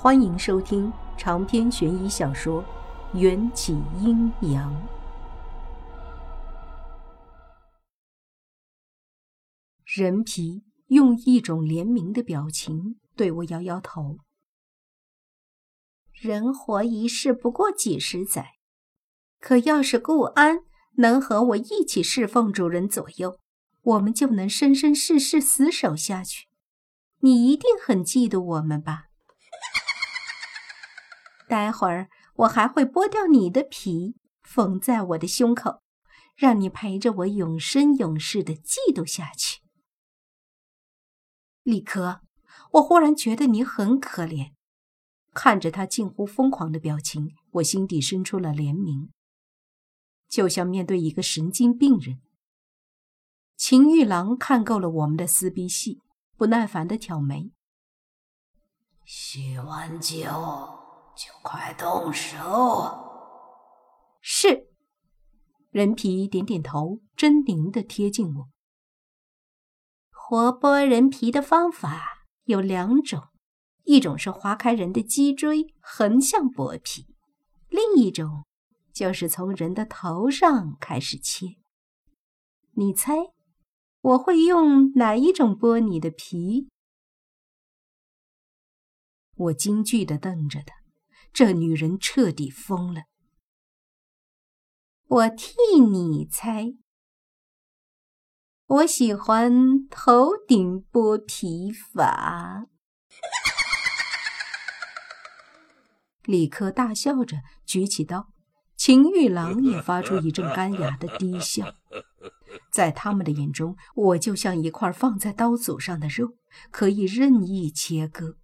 欢迎收听长篇悬疑小说《缘起阴阳》。人皮用一种怜悯的表情对我摇摇头：“人活一世不过几十载，可要是顾安能和我一起侍奉主人左右，我们就能生生世世厮守下去。你一定很嫉妒我们吧？”待会儿我还会剥掉你的皮，缝在我的胸口，让你陪着我永生永世的嫉妒下去。李科，我忽然觉得你很可怜。看着他近乎疯狂的表情，我心底生出了怜悯，就像面对一个神经病人。秦玉郎看够了我们的撕逼戏，不耐烦的挑眉：“洗完酒。”就快动手！是，人皮点点头，狰狞的贴近我。活剥人皮的方法有两种，一种是划开人的脊椎，横向剥皮；另一种就是从人的头上开始切。你猜，我会用哪一种剥你的皮？我惊惧的瞪着他。这女人彻底疯了！我替你猜，我喜欢头顶剥皮法。李克大笑着举起刀，秦玉郎也发出一阵干哑的低笑。在他们的眼中，我就像一块放在刀俎上的肉，可以任意切割。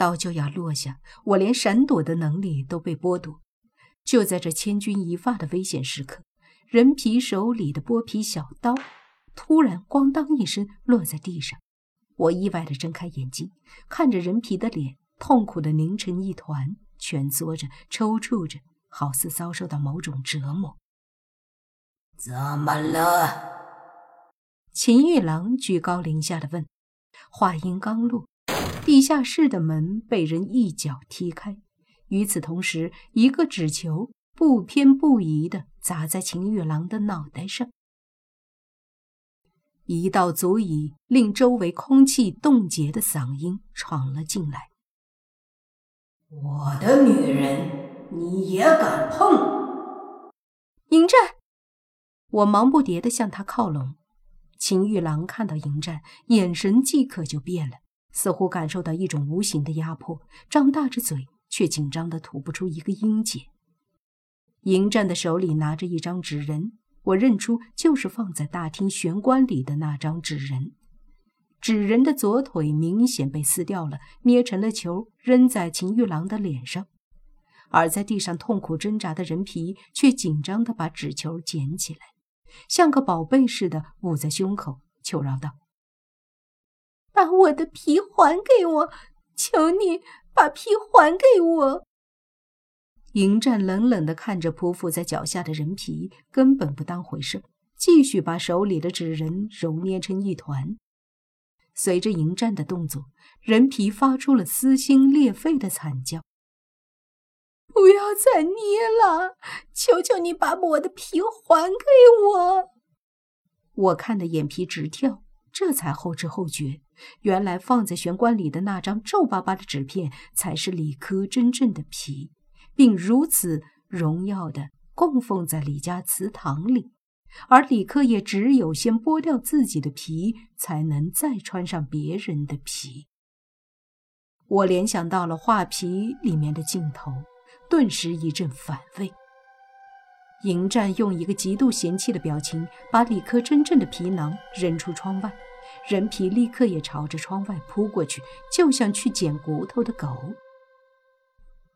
刀就要落下，我连闪躲的能力都被剥夺。就在这千钧一发的危险时刻，人皮手里的剥皮小刀突然“咣当”一声落在地上。我意外地睁开眼睛，看着人皮的脸，痛苦地凝成一团，蜷缩着，抽搐着，好似遭受到某种折磨。怎么了？秦玉郎居高临下的问。话音刚落。地下室的门被人一脚踢开，与此同时，一个纸球不偏不倚地砸在秦玉郎的脑袋上，一道足以令周围空气冻结的嗓音闯了进来：“我的女人，你也敢碰？”迎战！我忙不迭地向他靠拢。秦玉郎看到迎战，眼神即刻就变了。似乎感受到一种无形的压迫，张大着嘴，却紧张的吐不出一个音节。迎战的手里拿着一张纸人，我认出就是放在大厅玄关里的那张纸人。纸人的左腿明显被撕掉了，捏成了球，扔在秦玉郎的脸上。而在地上痛苦挣扎的人皮却紧张的把纸球捡起来，像个宝贝似的捂在胸口，求饶道。把我的皮还给我！求你把皮还给我！迎战冷冷地看着匍匐在脚下的人皮，根本不当回事，继续把手里的纸人揉捏成一团。随着迎战的动作，人皮发出了撕心裂肺的惨叫：“不要再捏了！求求你把我的皮还给我！”我看得眼皮直跳。这才后知后觉，原来放在玄关里的那张皱巴巴的纸片才是李科真正的皮，并如此荣耀的供奉在李家祠堂里。而李科也只有先剥掉自己的皮，才能再穿上别人的皮。我联想到了画皮里面的镜头，顿时一阵反胃。迎战用一个极度嫌弃的表情，把李科真正的皮囊扔出窗外，人皮立刻也朝着窗外扑过去，就像去捡骨头的狗。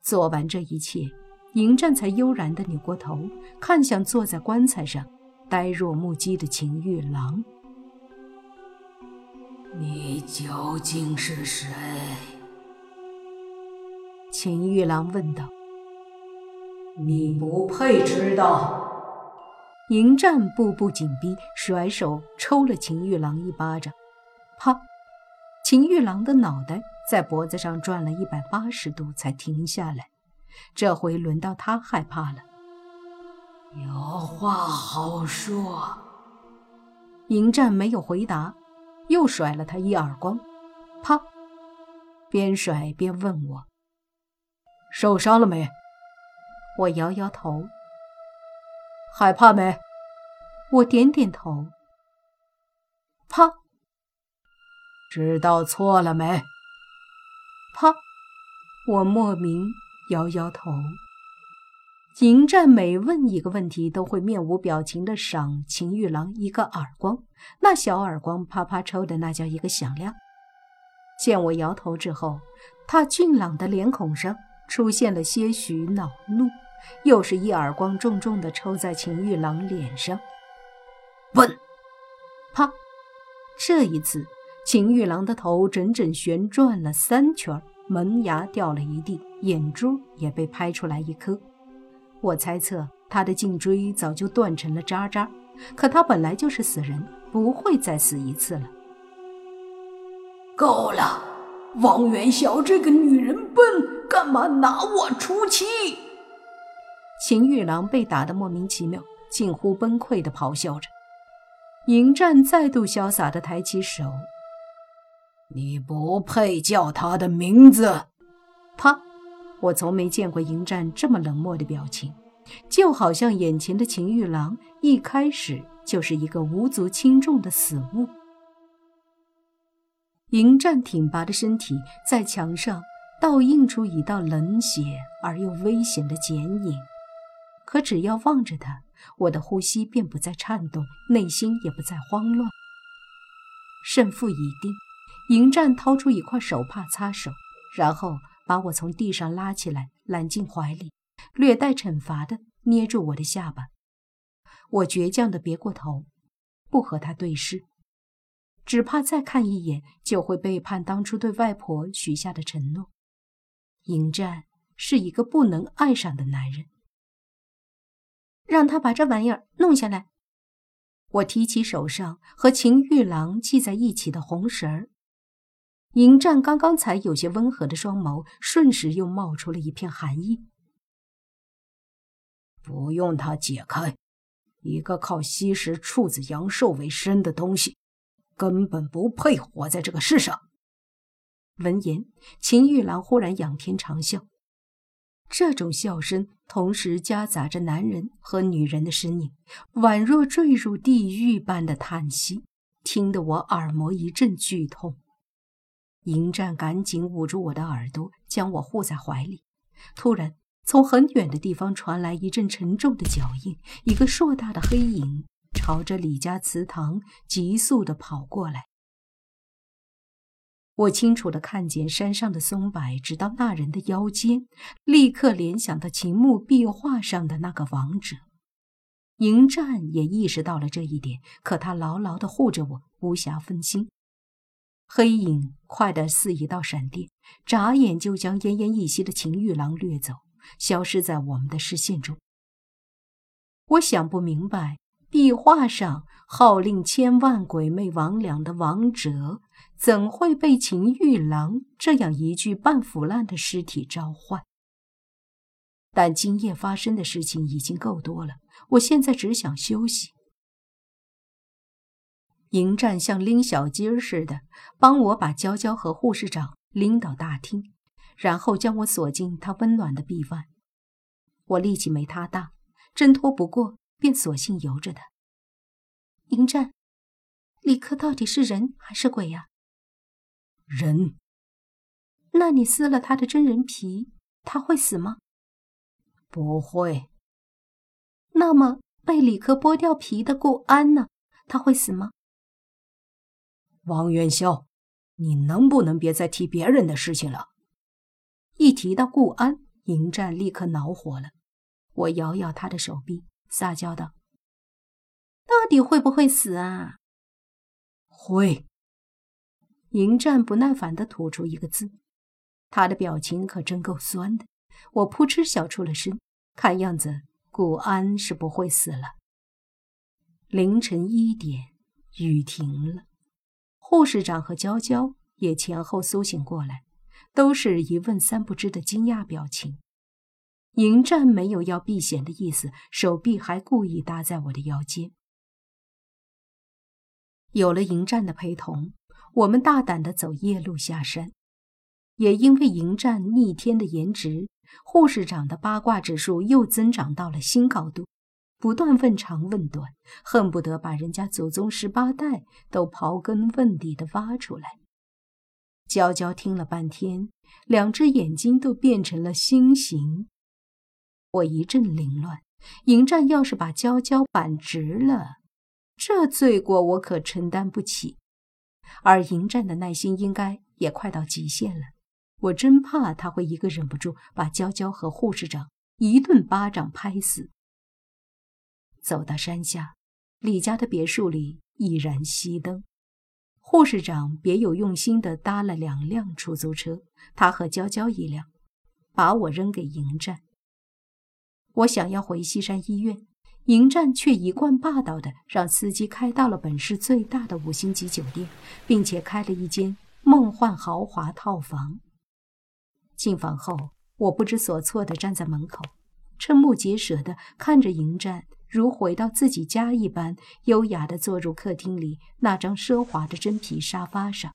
做完这一切，迎战才悠然地扭过头，看向坐在棺材上呆若木鸡的秦玉郎：“你究竟是谁？”秦玉郎问道。你不配知道！迎战步步紧逼，甩手抽了秦玉郎一巴掌，啪！秦玉郎的脑袋在脖子上转了一百八十度才停下来。这回轮到他害怕了。有话好说。迎战没有回答，又甩了他一耳光，啪！边甩边问我：“受伤了没？”我摇摇头。害怕没？我点点头。啪！知道错了没？啪！我莫名摇摇头。迎战每问一个问题，都会面无表情的赏秦玉郎一个耳光，那小耳光啪啪抽的那叫一个响亮。见我摇头之后，他俊朗的脸孔上出现了些许恼怒，又是一耳光重重地抽在秦玉郎脸上。笨！啪！这一次，秦玉郎的头整整旋转了三圈，门牙掉了一地，眼珠也被拍出来一颗。我猜测他的颈椎早就断成了渣渣，可他本来就是死人，不会再死一次了。够了，王元宵这个女人笨，干嘛拿我出气？秦玉郎被打得莫名其妙，近乎崩溃地咆哮着。迎战再度潇洒地抬起手：“你不配叫他的名字。”啪。我从没见过迎战这么冷漠的表情，就好像眼前的秦玉郎一开始就是一个无足轻重的死物。迎战挺拔的身体在墙上倒映出一道冷血而又危险的剪影，可只要望着他，我的呼吸便不再颤动，内心也不再慌乱。胜负已定，迎战掏出一块手帕擦手，然后。把我从地上拉起来，揽进怀里，略带惩罚的捏住我的下巴。我倔强的别过头，不和他对视，只怕再看一眼就会背叛当初对外婆许下的承诺。迎战是一个不能爱上的男人，让他把这玩意儿弄下来。我提起手上和秦玉郎系在一起的红绳儿。迎战刚刚才有些温和的双眸，瞬时又冒出了一片寒意。不用他解开，一个靠吸食处子阳寿为生的东西，根本不配活在这个世上。闻言，秦玉郎忽然仰天长啸，这种笑声同时夹杂着男人和女人的声音，宛若坠入地狱般的叹息，听得我耳膜一阵剧痛。迎战赶紧捂住我的耳朵，将我护在怀里。突然，从很远的地方传来一阵沉重的脚印，一个硕大的黑影朝着李家祠堂急速地跑过来。我清楚地看见山上的松柏直到那人的腰间，立刻联想到秦墓壁画上的那个王者。迎战也意识到了这一点，可他牢牢地护着我，无暇分心。黑影快得似一道闪电，眨眼就将奄奄一息的秦玉郎掠走，消失在我们的视线中。我想不明白，壁画上号令千万鬼魅魍魉的王哲，怎会被秦玉郎这样一具半腐烂的尸体召唤？但今夜发生的事情已经够多了，我现在只想休息。迎战像拎小鸡儿似的，帮我把娇娇和护士长拎到大厅，然后将我锁进他温暖的臂弯。我力气没他大，挣脱不过，便索性由着他。迎战，李克到底是人还是鬼呀？人。那你撕了他的真人皮，他会死吗？不会。那么被李克剥掉皮的顾安呢？他会死吗？王元宵，你能不能别再提别人的事情了？一提到顾安，迎战立刻恼火了。我摇摇他的手臂，撒娇道：“到底会不会死啊？”会。迎战不耐烦的吐出一个字，他的表情可真够酸的。我扑哧笑出了声，看样子古安是不会死了。凌晨一点，雨停了。护士长和娇娇也前后苏醒过来，都是一问三不知的惊讶表情。迎战没有要避嫌的意思，手臂还故意搭在我的腰间。有了迎战的陪同，我们大胆地走夜路下山。也因为迎战逆天的颜值，护士长的八卦指数又增长到了新高度，不断问长问短，恨不得把人家祖宗十八代都刨根问底的挖出来。娇娇听了半天，两只眼睛都变成了星形。我一阵凌乱，迎战要是把娇娇扳直了，这罪过我可承担不起。而迎战的耐心应该也快到极限了。我真怕他会一个忍不住把娇娇和护士长一顿巴掌拍死。走到山下，李家的别墅里已然熄灯，护士长别有用心地搭了两辆出租车，他和娇娇一辆，把我扔给迎战。我想要回西山医院，迎战却一贯霸道的让司机开到了本市最大的五星级酒店，并且开了一间梦幻豪华套房。进房后，我不知所措地站在门口，瞠目结舌地看着迎战如回到自己家一般优雅地坐入客厅里那张奢华的真皮沙发上。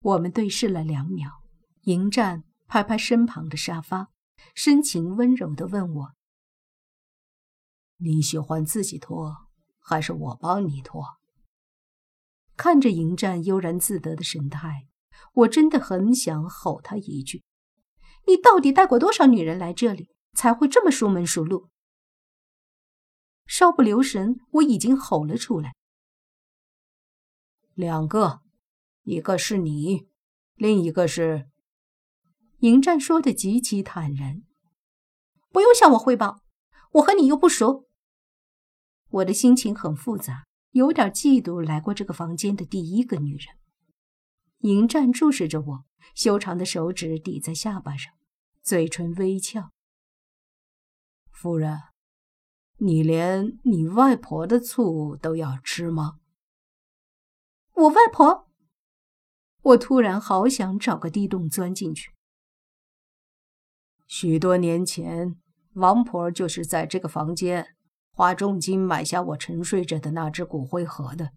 我们对视了两秒，迎战拍拍身旁的沙发，深情温柔地问我：“你喜欢自己脱，还是我帮你脱？”看着迎战悠然自得的神态。我真的很想吼他一句：“你到底带过多少女人来这里，才会这么熟门熟路？”稍不留神，我已经吼了出来：“两个，一个是你，另一个是……”迎战说的极其坦然：“不用向我汇报，我和你又不熟。”我的心情很复杂，有点嫉妒来过这个房间的第一个女人。迎战注视着我，修长的手指抵在下巴上，嘴唇微翘。夫人，你连你外婆的醋都要吃吗？我外婆？我突然好想找个地洞钻进去。许多年前，王婆就是在这个房间花重金买下我沉睡着的那只骨灰盒的。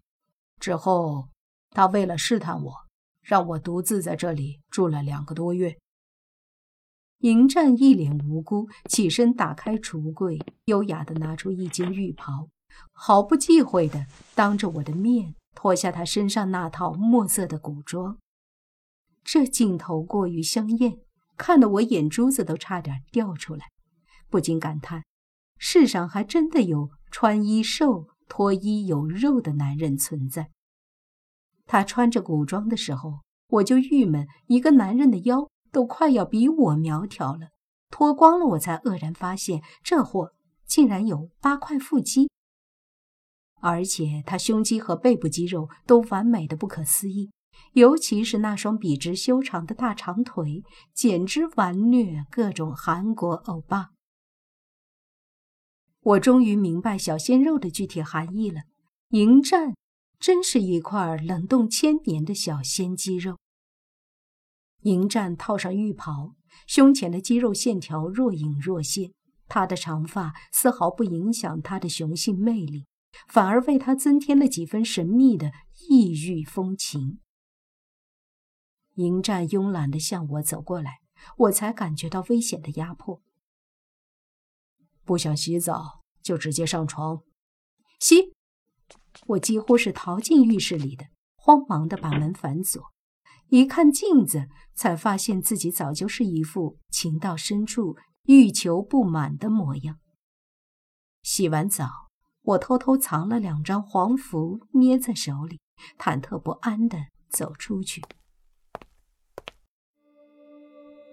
之后，她为了试探我。让我独自在这里住了两个多月。迎战一脸无辜，起身打开橱柜，优雅地拿出一件浴袍，毫不忌讳地当着我的面脱下他身上那套墨色的古装。这镜头过于香艳，看得我眼珠子都差点掉出来，不禁感叹：世上还真的有穿衣瘦、脱衣有肉的男人存在。他穿着古装的时候，我就郁闷，一个男人的腰都快要比我苗条了，脱光了我才愕然发现，这货竟然有八块腹肌，而且他胸肌和背部肌肉都完美的不可思议，尤其是那双笔直修长的大长腿，简直完虐各种韩国欧巴。我终于明白小鲜肉的具体含义了，迎战。真是一块冷冻千年的小鲜肌肉。迎战套上浴袍，胸前的肌肉线条若隐若现，他的长发丝毫不影响他的雄性魅力，反而为他增添了几分神秘的异域风情。迎战慵懒地向我走过来，我才感觉到危险的压迫。不想洗澡就直接上床，洗。我几乎是逃进浴室里的，慌忙的把门反锁。一看镜子，才发现自己早就是一副情到深处欲求不满的模样。洗完澡，我偷偷藏了两张黄符，捏在手里，忐忑不安的走出去。